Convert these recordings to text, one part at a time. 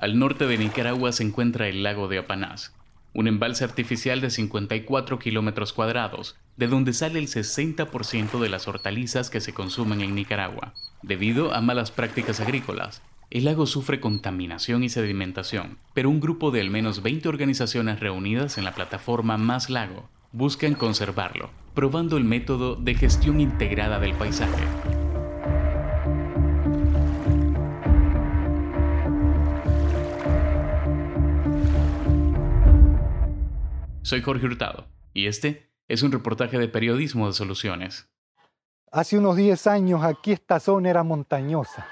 Al norte de Nicaragua se encuentra el lago de Apanás, un embalse artificial de 54 kilómetros cuadrados, de donde sale el 60% de las hortalizas que se consumen en Nicaragua. Debido a malas prácticas agrícolas, el lago sufre contaminación y sedimentación, pero un grupo de al menos 20 organizaciones reunidas en la plataforma Más Lago buscan conservarlo, probando el método de gestión integrada del paisaje. Soy Jorge Hurtado y este es un reportaje de periodismo de soluciones. Hace unos 10 años aquí esta zona era montañosa.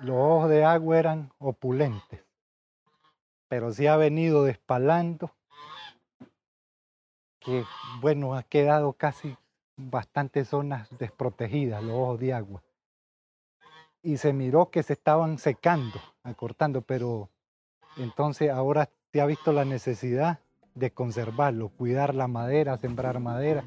Los ojos de agua eran opulentes, pero se ha venido despalando que, bueno, ha quedado casi bastantes zonas desprotegidas, los ojos de agua. Y se miró que se estaban secando, acortando, pero entonces ahora se ha visto la necesidad de conservarlo, cuidar la madera, sembrar madera.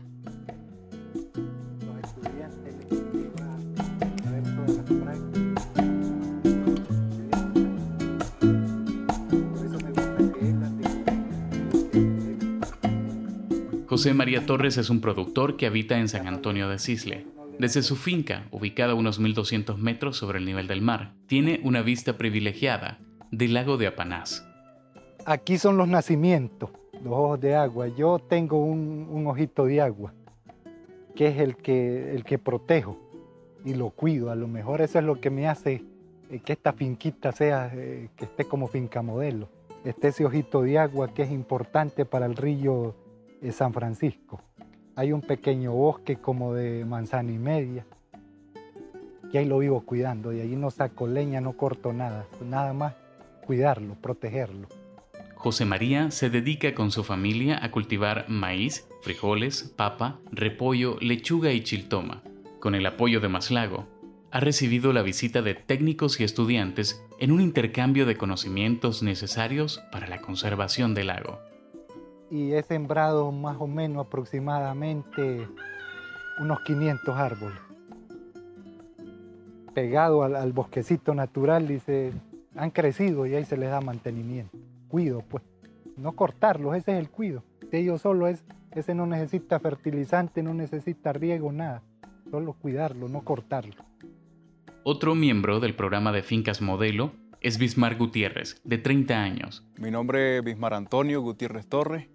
José María Torres es un productor que habita en San Antonio de Cisle. Desde su finca, ubicada a unos 1200 metros sobre el nivel del mar, tiene una vista privilegiada del lago de Apanás. Aquí son los nacimientos, los ojos de agua. Yo tengo un, ojito de agua, que es el que, el que protejo y lo cuido. A lo mejor eso es lo que me hace eh, que esta finquita sea, eh, que esté como finca modelo. Este ese ojito de agua que es importante para el río San Francisco. Hay un pequeño bosque como de manzana y media, que ahí lo vivo cuidando, y allí no saco leña, no corto nada, nada más cuidarlo, protegerlo. José María se dedica con su familia a cultivar maíz, frijoles, papa, repollo, lechuga y chiltoma. Con el apoyo de Maslago, ha recibido la visita de técnicos y estudiantes en un intercambio de conocimientos necesarios para la conservación del lago y he sembrado más o menos aproximadamente unos 500 árboles. Pegado al, bosquecito natural se han crecido y ahí se les da mantenimiento. Cuido, pues. No cortarlos, ese es el cuido. Si ellos solo es, ese no necesita fertilizante, no necesita riego, nada. Solo cuidarlo, no cortarlo. Otro miembro del programa de Fincas Modelo es Bismar Gutiérrez, de 30 años. Mi nombre es Bismar Antonio Gutiérrez Torres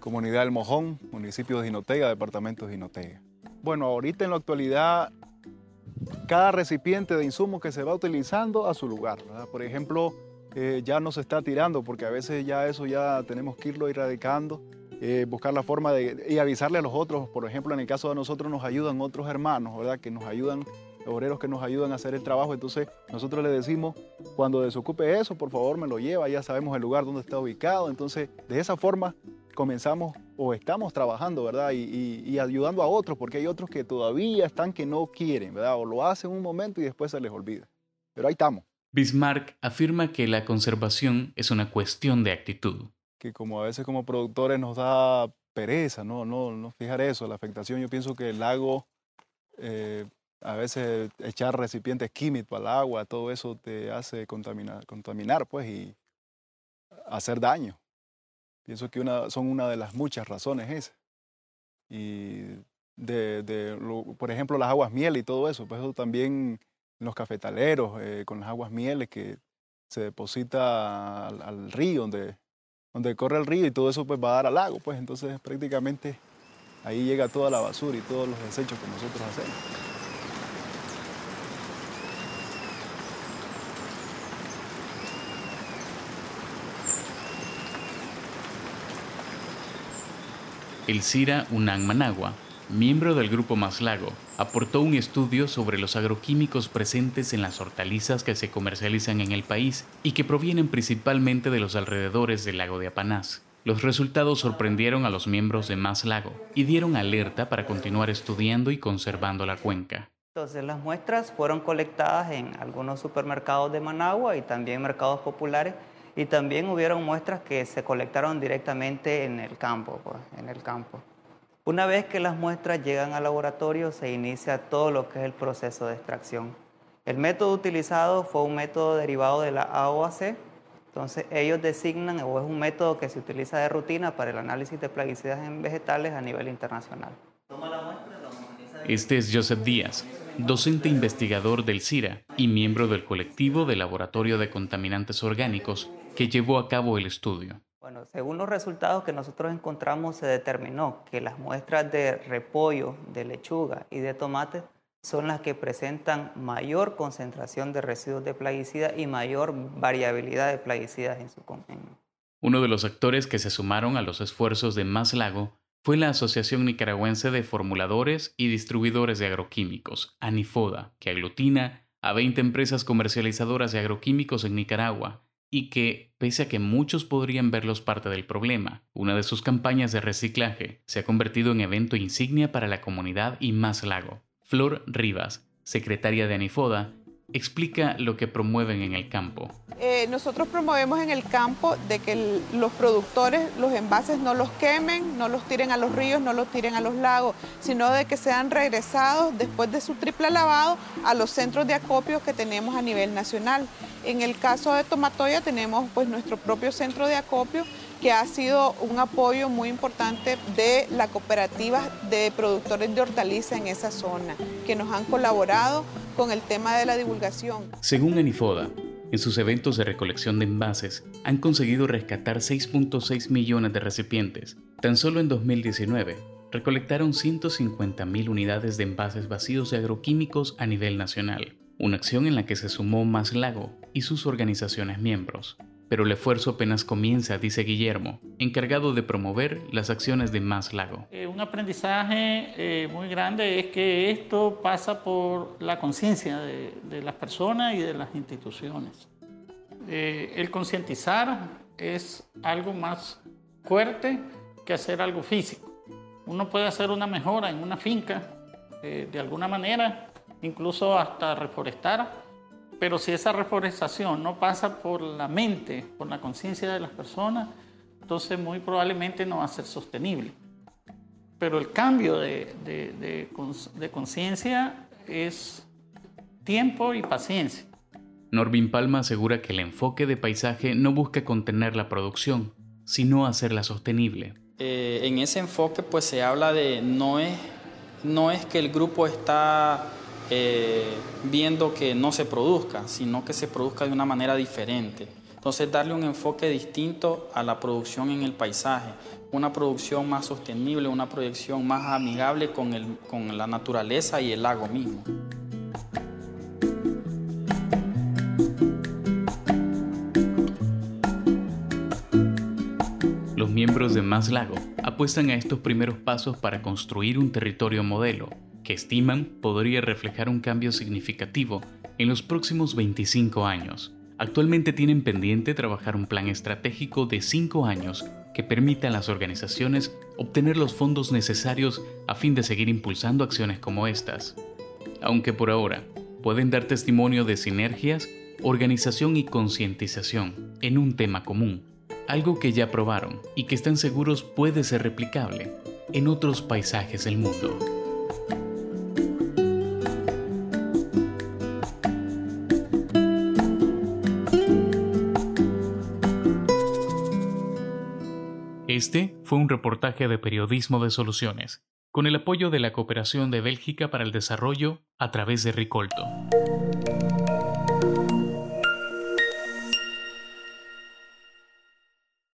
Comunidad del Mojón, municipio de Jinotega, departamento de Jinotega. Bueno, ahorita en la actualidad, cada recipiente de insumo que se va utilizando a su lugar. Por ejemplo, eh, ya no se está tirando porque a veces ya eso ya tenemos que irlo erradicando, eh, buscar la forma de y avisarle a los otros. Por ejemplo, en el caso de nosotros nos ayudan otros hermanos, ¿verdad? Que nos ayudan, obreros que nos ayudan a hacer el trabajo. Entonces nosotros le decimos, cuando desocupe eso, por favor me lo lleva, ya sabemos el lugar donde está ubicado. Entonces, de esa forma comenzamos o estamos trabajando, ¿verdad? Y, ayudando a otros, porque hay otros que todavía están que no quieren, ¿verdad? O lo hacen un momento y después se les olvida. Pero ahí estamos. Bismarck afirma que la conservación es una cuestión de actitud. Que como a veces como productores nos da pereza, ¿no? No, no fijar eso, la afectación. Yo pienso que el lago, eh, a veces echar recipientes químicos al agua, todo eso te hace contaminar, contaminar pues, y hacer daño. Pienso que son una de las muchas razones esas. Y de, por ejemplo, las aguas miel y todo eso, pues eso también los cafetaleros, eh, con las aguas mieles que se deposita al, río, donde, donde corre el río y todo eso pues va a dar al lago, pues entonces prácticamente ahí llega toda la basura y todos los desechos que nosotros hacemos. El CIRA Unang Managua, miembro del Grupo Maslago, aportó un estudio sobre los agroquímicos presentes en las hortalizas que se comercializan en el país y que provienen principalmente de los alrededores del lago de Apanás. Los resultados sorprendieron a los miembros de Maslago y dieron alerta para continuar estudiando y conservando la cuenca. Entonces las muestras fueron colectadas en algunos supermercados de Managua y también mercados populares y también hubieron muestras que se colectaron directamente en el campo, pues, en el campo. Una vez que las muestras llegan al laboratorio, se inicia todo lo que es el proceso de extracción. El método utilizado fue un método derivado de la AOAC, Entonces ellos designan o es un método que se utiliza de rutina para el análisis de plaguicidas en vegetales a nivel internacional. Este es Joseph Díaz, docente investigador del CIRA y miembro del colectivo de Laboratorio de Contaminantes Orgánicos que llevó a cabo el estudio. Bueno, según los resultados que nosotros encontramos, se determinó que las muestras de repollo, de lechuga y de tomate son las que presentan mayor concentración de residuos de plaguicidas y mayor variabilidad de plaguicidas en su contenido. Uno de los actores que se sumaron a los esfuerzos de Más Lago fue la Asociación Nicaragüense de Formuladores y Distribuidores de Agroquímicos, ANIFODA, que aglutina a 20 empresas comercializadoras de agroquímicos en Nicaragua y que, pese a que muchos podrían verlos parte del problema, una de sus campañas de reciclaje se ha convertido en evento insignia para la comunidad y Más Lago. Flor Rivas, secretaria de Anifoda, explica lo que promueven en el campo. Eh, nosotros promovemos en el campo de que los productores los envases no los quemen, no los tiren a los ríos, no los tiren a los lagos, sino de que sean regresados después de su triple lavado a los centros de acopio que tenemos a nivel nacional. En el caso de Tomatoya tenemos pues nuestro propio centro de acopio que ha sido un apoyo muy importante de la cooperativa de productores de hortalizas en esa zona, que nos han colaborado con el tema de la divulgación. Según Anifoda, en sus eventos de recolección de envases han conseguido rescatar 6.6 millones de recipientes. Tan solo en 2019 recolectaron 150.000 unidades de envases vacíos de agroquímicos a nivel nacional, una acción en la que se sumó Más Lago y sus organizaciones miembros. Pero el esfuerzo apenas comienza, dice Guillermo, encargado de promover las acciones de Más Lago. Eh, un aprendizaje eh, muy grande es que esto pasa por la conciencia de, las personas y de las instituciones. Eh, el concientizar es algo más fuerte que hacer algo físico. Uno puede hacer una mejora en una finca de alguna manera, incluso hasta reforestar, pero si esa reforestación no pasa por la mente, por la conciencia de las personas, entonces muy probablemente no va a ser sostenible. Pero el cambio de, de, conciencia es tiempo y paciencia. Norvin Palma asegura que el enfoque de paisaje no busca contener la producción, sino hacerla sostenible. Eh, en ese enfoque pues se habla de no es, no es que el grupo está eh, viendo que no se produzca, sino que se produzca de una manera diferente. Entonces darle un enfoque distinto a la producción en el paisaje, una producción más sostenible, una producción más amigable con, el, con la naturaleza y el lago mismo. Los miembros de Más Lago apuestan a estos primeros pasos para construir un territorio modelo que estiman podría reflejar un cambio significativo en los próximos 25 años. Actualmente tienen pendiente trabajar un plan estratégico de 5 años que permita a las organizaciones obtener los fondos necesarios a fin de seguir impulsando acciones como estas. Aunque por ahora pueden dar testimonio de sinergias, organización y concientización en un tema común, algo que ya probaron y que están seguros puede ser replicable en otros paisajes del mundo. Este fue un reportaje de Periodismo de Soluciones, con el apoyo de la Cooperación de Bélgica para el Desarrollo a través de Ricolto.